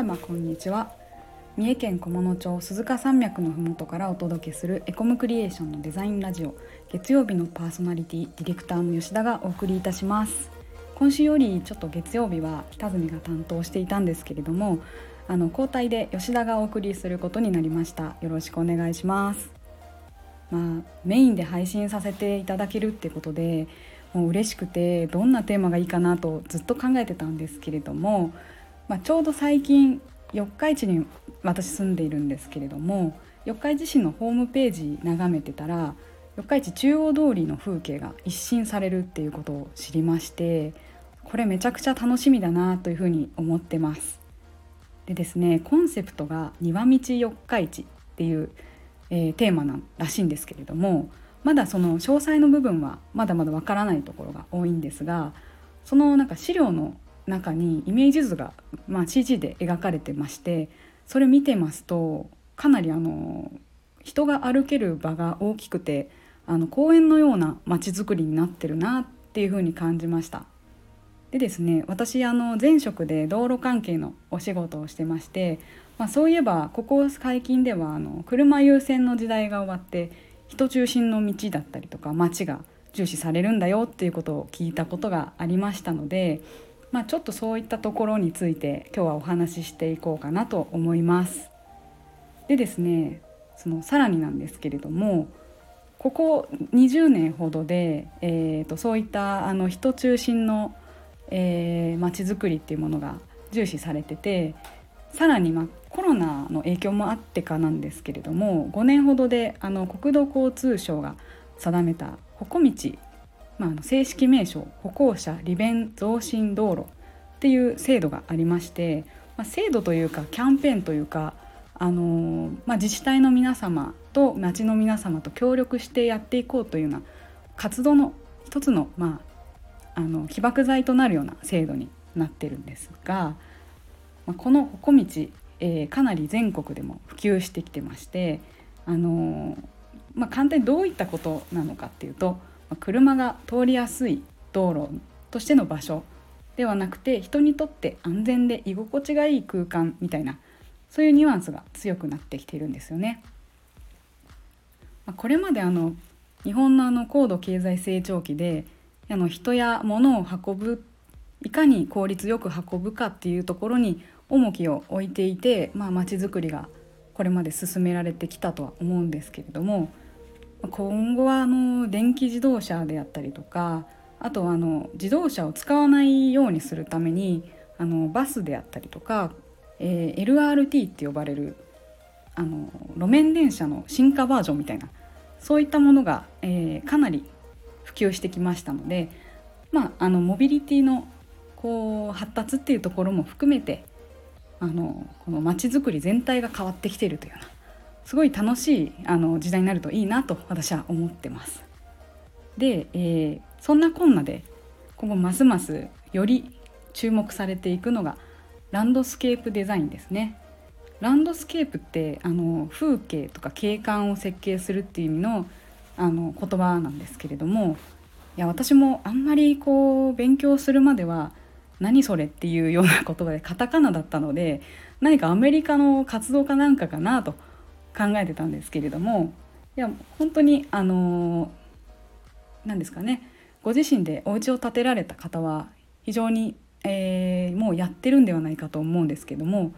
様こんにちは。三重県菰野町鈴鹿山脈のふもとからお届けするエコムクリエーションのデザインラジオ月曜日のパーソナリティディレクターの吉田がお送りいたします。今週よりちょっと月曜日は北住が担当していたんですけれどもあの交代で吉田がお送りすることになりました。よろしくお願いします。まあメインで配信させていただけるってことでもう嬉しくてどんなテーマがいいかなとずっと考えてたんですけれどもまあ、ちょうど最近四日市に私住んでいるんですけれども四日市市のホームページ眺めてたら四日市中央通りの風景が一新されるっていうことを知りましてこれめちゃくちゃ楽しみだなというふうに思ってます。でですねコンセプトが「庭道四日市」っていう、えー、テーマならしいんですけれどもまだその詳細の部分はまだまだわからないところが多いんですがそのなんか資料の中にイメージ図が、まあ、CG で描かれてましてそれ見てますとかなりあの人が歩ける場が大きくてあの公園のような街づくりになってるなっていうふうに感じました。でですね私あの前職で道路関係のお仕事をしてまして、まあ、そういえばここ最近ではあの車優先の時代が終わって人中心の道だったりとか街が重視されるんだよっていうことを聞いたことがありましたのでまあ、ちょっとそういったところについて今日はお話ししていこうかなと思います。でですねそのさらになんですけれどもここ20年ほどで、えーと、そういったあの人中心のまち、えー、づくりっていうものが重視されててさらに、ま、コロナの影響もあってかなんですけれども5年ほどであの国土交通省が定めた「ほこ道」まあ、正式名称歩行者利便増進道路っていう制度がありまして、まあ、制度というかキャンペーンというか、あの、まあ、自治体の皆様と町の皆様と協力してやっていこうというような活動の一つの,、まあ、あの起爆剤となるような制度になってるんですが、まあ、この歩道、えー、かなり全国でも普及してきてまして、あの、まあ、簡単にどういったことなのかっていうと車が通りやすい道路としての場所ではなくて人にとって安全で居心地がいい空間みたいなそういうニュアンスが強くなってきているんですよね。これまであの日本のあの高度経済成長期であの人や物を運ぶいかに効率よく運ぶかっていうところに重きを置いていてまあ、づくりがこれまで進められてきたとは思うんですけれども今後はあの電気自動車であったりとかあとはあの自動車を使わないようにするためにあのバスであったりとか、えー、LRT って呼ばれるあの路面電車の進化バージョンみたいなそういったものが、えー、かなり普及してきましたので、まあ、あのモビリティのこう発達っていうところも含めてあのこの街づくり全体が変わってきているというようなすごい楽しいあの時代になるといいなと私は思ってます。で、えー、そんなこんなで今後ますますより注目されていくのがランドスケープデザインですね。ランドスケープってあの風景とか景観を設計するっていう意味のあの言葉なんですけれどもいや私もあんまりこう勉強するまでは何それっていうような言葉でカタカナだったので何かアメリカの活動家なんかかなと考えてたんですけれどもいや本当にあの何ですかねご自身でお家を建てられた方は非常に、えー、もうやってるんではないかと思うんですけども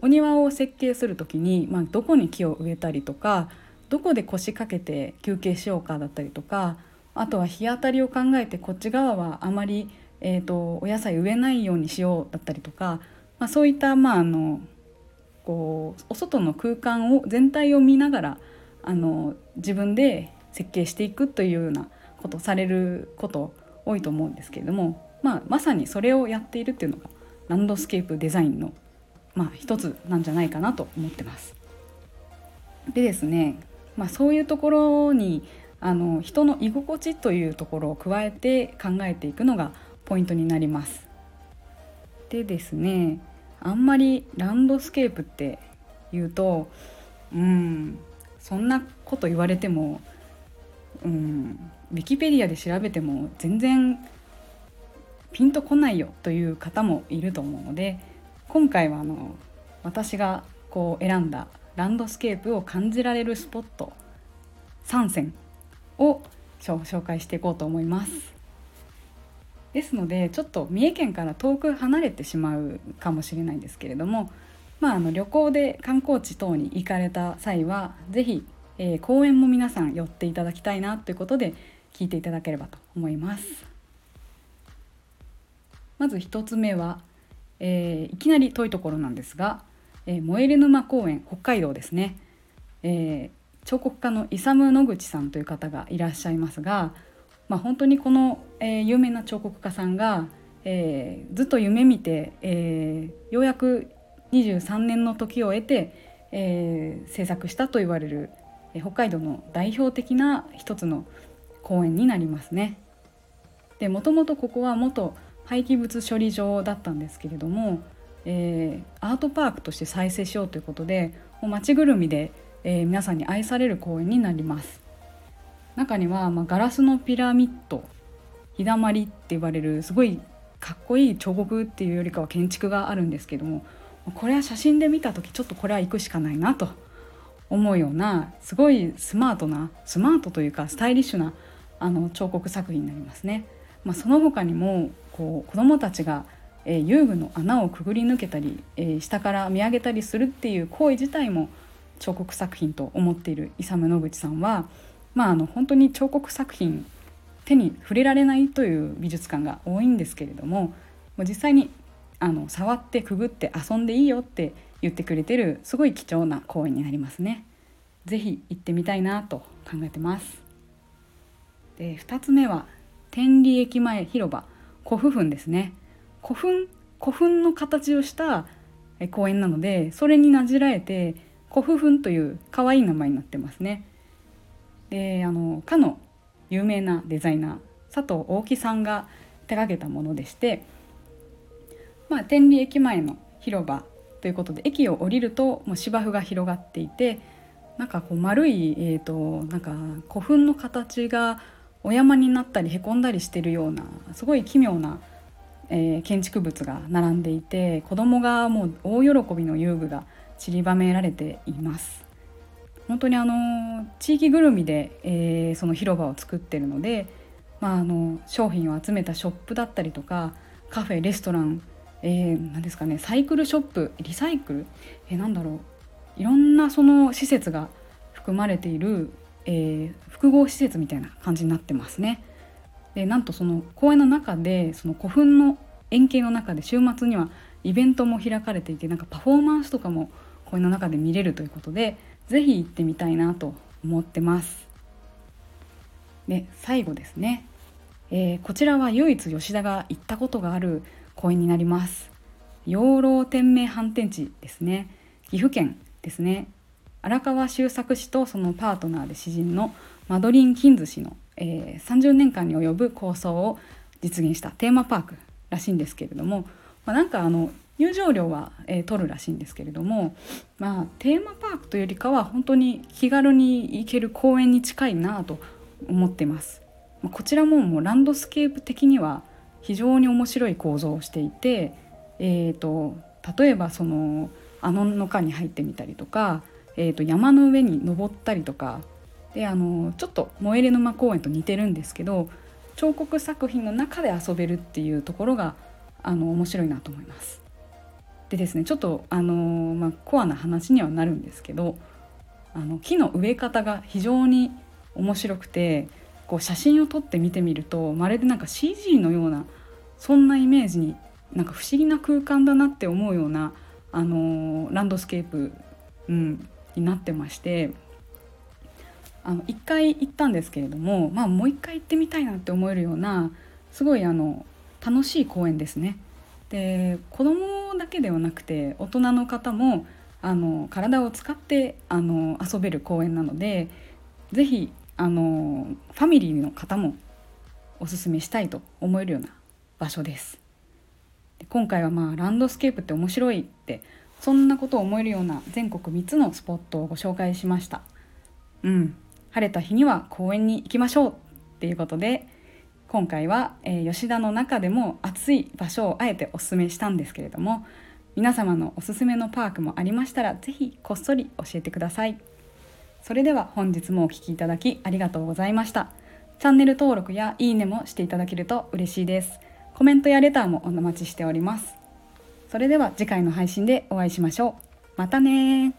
お庭を設計する時に、まあ、どこに木を植えたりとかどこで腰掛けて休憩しようかだったりとかあとは日当たりを考えてこっち側はあまり、えーと、お野菜植えないようにしようだったりとか、まあ、そういった、まあ、あのこうお外の空間を全体を見ながらあの自分で設計していくというようなことをされること多いと思うんですけれども、まあ、まさにそれをやっているっていうのがランドスケープデザインの、まあ、一つなんじゃないかなと思ってます。でですね、まあ、そういうところにあの人の居心地というところを加えて考えていくのがポイントになります。でですねあんまりランドスケープって言うとうんそんなこと言われてもうんウィキペディアで調べても全然ピンとこないよという方もいると思うので今回はあの私がこう選んだランドスケープを感じられるスポット3選を紹介していこうと思います。ですのでちょっと三重県から遠く離れてしまうかもしれないんですけれども、まあ、あの旅行で観光地等に行かれた際は是非、えー、公園も皆さん寄っていただきたいなということで聞いていただければと思います。まず1つ目は、えー、いきなり遠いところなんですが、えー、燃える沼公園北海道ですね、えー、彫刻家のイサム野口さんという方がいらっしゃいますが、まあ、本当にこの、えー、有名な彫刻家さんが、えー、ずっと夢見て、えー、ようやく23年の時を経て、え、制作したと言われる、え、北海道の代表的な一つの公園になりますね。でもともとここは元廃棄物処理場だったんですけれども、え、アートパークとして再生しようということでもう街ぐるみで、え、皆さんに愛される公園になります中には、まあ、ガラスのピラミッド日だまりって言われるすごいかっこいい彫刻っていうよりかは建築があるんですけどもこれは写真で見た時ちょっとこれは行くしかないなと思うようなすごいスマートなスマートというかスタイリッシュなあの彫刻作品になりますね。まあ、その他にもこう子どもたちが、えー、遊具の穴をくぐり抜けたり、えー、下から見上げたりするっていう行為自体も彫刻作品と思っている勇野口さんは、まあ、あの本当に彫刻作品手に触れられないという美術館が多いんですけれども実際にあの触ってくぐって遊んでいいよって言ってくれてるすごい貴重な公園になりますね。ぜひ行ってみたいなと考えてます。で2つ目は天理駅前広場古墳墳ですね古墳古墳の形をした公園なのでそれになじらえて古墳墳という可愛い名前になってますねであのかの有名なデザイナー佐藤大木さんが手がけたものでして、まあ、天理駅前の広場ということで駅を降りるともう芝生が広がっていてなんかこう丸い、えーとなんか古墳の形がお山になったりへこんだりしてるようなすごい奇妙な、えー、建築物が並んでいて子供がもう大喜びの遊具が散りばめられています。本当にあの地域ぐるみで、えー、その広場を作ってるので、まあ、あの商品を集めたショップだったりとかカフェレストラン、えー、何ですかねサイクルショップリサイクル、えー、なんだろういろんなその施設が含まれているえー、複合施設みたいな感じになってますね。でなんとその公園の中でその古墳の円形の中で週末にはイベントも開かれていてなんかパフォーマンスとかも公園の中で見れるということで是非行ってみたいなと思ってます。で最後ですね、えー、こちらは唯一吉田が行ったことがある公園になります。養老天明反転地ですね岐阜県ですね荒川修作氏とそのパートナーで詩人のマドリン・キンズ氏の、えー、30年間に及ぶ構想を実現したテーマパークらしいんですけれども、まあ、なんかあの入場料は、えー、取るらしいんですけれども、まあ、テーマパークというよりかは本当に気軽に行ける公園に近いなと思ってます。まあ、こちらももうランドスケープ的には非常に面白い構造をしていて、えーと、と例えばそのあのの中に入ってみたりとかえー、と山の上に登ったりとかであのちょっと燃えれ沼公園と似てるんですけど彫刻作品の中で遊べるっていうところがあの面白いなと思います。でですねちょっとあの、まあ、コアな話にはなるんですけどあの木の植え方が非常に面白くてこう写真を撮って見てみるとまるでなんか CG のようなそんなイメージになんか不思議な空間だなって思うようなあのランドスケープ、うん、になってましてあの1回行ったんですけれども、まあ、もう1回行ってみたいなって思えるようなすごいあの楽しい公園ですね。で子供だけではなくて大人の方もあの体を使ってあの遊べる公園なので是非あのファミリーの方もおすすめしたいと思えるような場所です。で今回はまあランドスケープって面白いってそんなことを思えるような全国3つのスポットをご紹介しましたうん晴れた日には公園に行きましょうっていうことで今回は、えー、吉田の中でも暑い場所をあえておすすめしたんですけれども皆様のおすすめのパークもありましたら是非こっそり教えてください。それでは本日もお聴きいただきありがとうございました。チャンネル登録やいいねもしていただけると嬉しいです。コメントやレターもお待ちしております。それでは次回の配信でお会いしましょう。またね